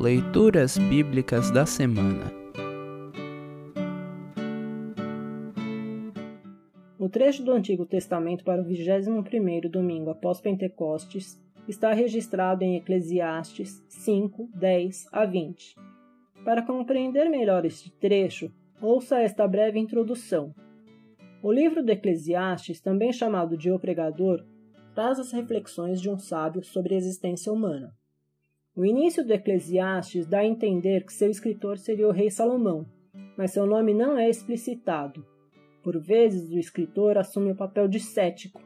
Leituras Bíblicas da Semana O trecho do Antigo Testamento para o 21º domingo após Pentecostes está registrado em Eclesiastes 5, 10 a 20. Para compreender melhor este trecho, ouça esta breve introdução. O livro do Eclesiastes, também chamado de O Pregador, traz as reflexões de um sábio sobre a existência humana. O início do Eclesiastes dá a entender que seu escritor seria o rei Salomão, mas seu nome não é explicitado. Por vezes, o escritor assume o papel de cético,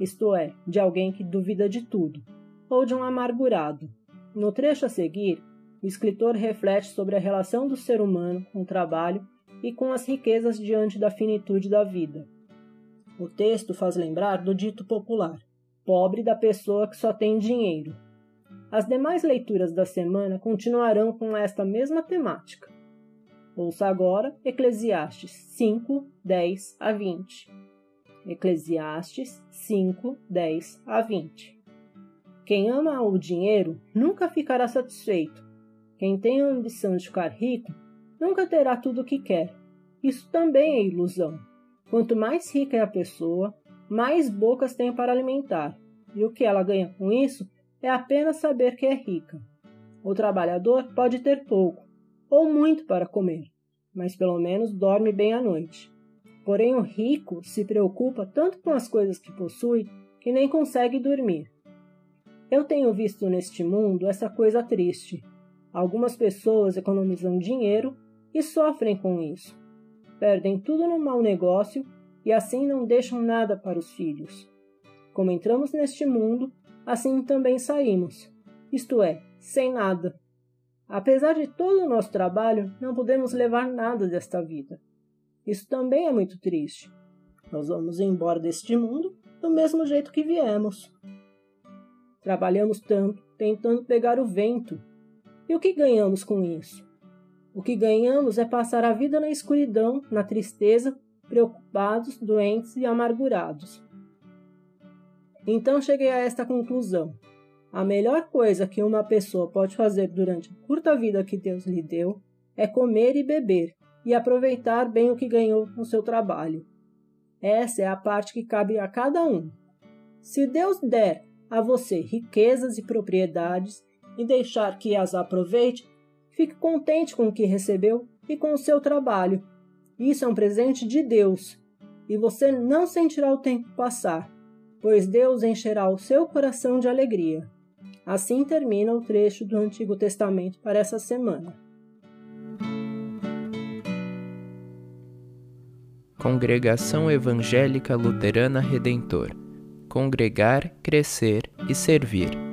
isto é, de alguém que duvida de tudo, ou de um amargurado. No trecho a seguir, o escritor reflete sobre a relação do ser humano com o trabalho e com as riquezas diante da finitude da vida. O texto faz lembrar do dito popular: pobre da pessoa que só tem dinheiro. As demais leituras da semana continuarão com esta mesma temática. Ouça agora Eclesiastes 5, 10 a 20. Eclesiastes 5, 10 a 20. Quem ama o dinheiro nunca ficará satisfeito. Quem tem a ambição de ficar rico nunca terá tudo o que quer. Isso também é ilusão. Quanto mais rica é a pessoa, mais bocas tem para alimentar, e o que ela ganha com isso é apenas saber que é rica. O trabalhador pode ter pouco ou muito para comer, mas pelo menos dorme bem à noite. Porém, o rico se preocupa tanto com as coisas que possui que nem consegue dormir. Eu tenho visto neste mundo essa coisa triste. Algumas pessoas economizam dinheiro e sofrem com isso. Perdem tudo no mau negócio e assim não deixam nada para os filhos. Como entramos neste mundo, assim também saímos, isto é, sem nada. Apesar de todo o nosso trabalho, não podemos levar nada desta vida. Isso também é muito triste. Nós vamos embora deste mundo do mesmo jeito que viemos. Trabalhamos tanto, tentando pegar o vento. E o que ganhamos com isso? O que ganhamos é passar a vida na escuridão, na tristeza, preocupados, doentes e amargurados. Então cheguei a esta conclusão. A melhor coisa que uma pessoa pode fazer durante a curta vida que Deus lhe deu é comer e beber e aproveitar bem o que ganhou no seu trabalho. Essa é a parte que cabe a cada um. Se Deus der a você riquezas e propriedades e deixar que as aproveite, fique contente com o que recebeu e com o seu trabalho. Isso é um presente de Deus e você não sentirá o tempo passar pois Deus encherá o seu coração de alegria. Assim termina o trecho do Antigo Testamento para essa semana. Congregação Evangélica Luterana Redentor Congregar, Crescer e Servir.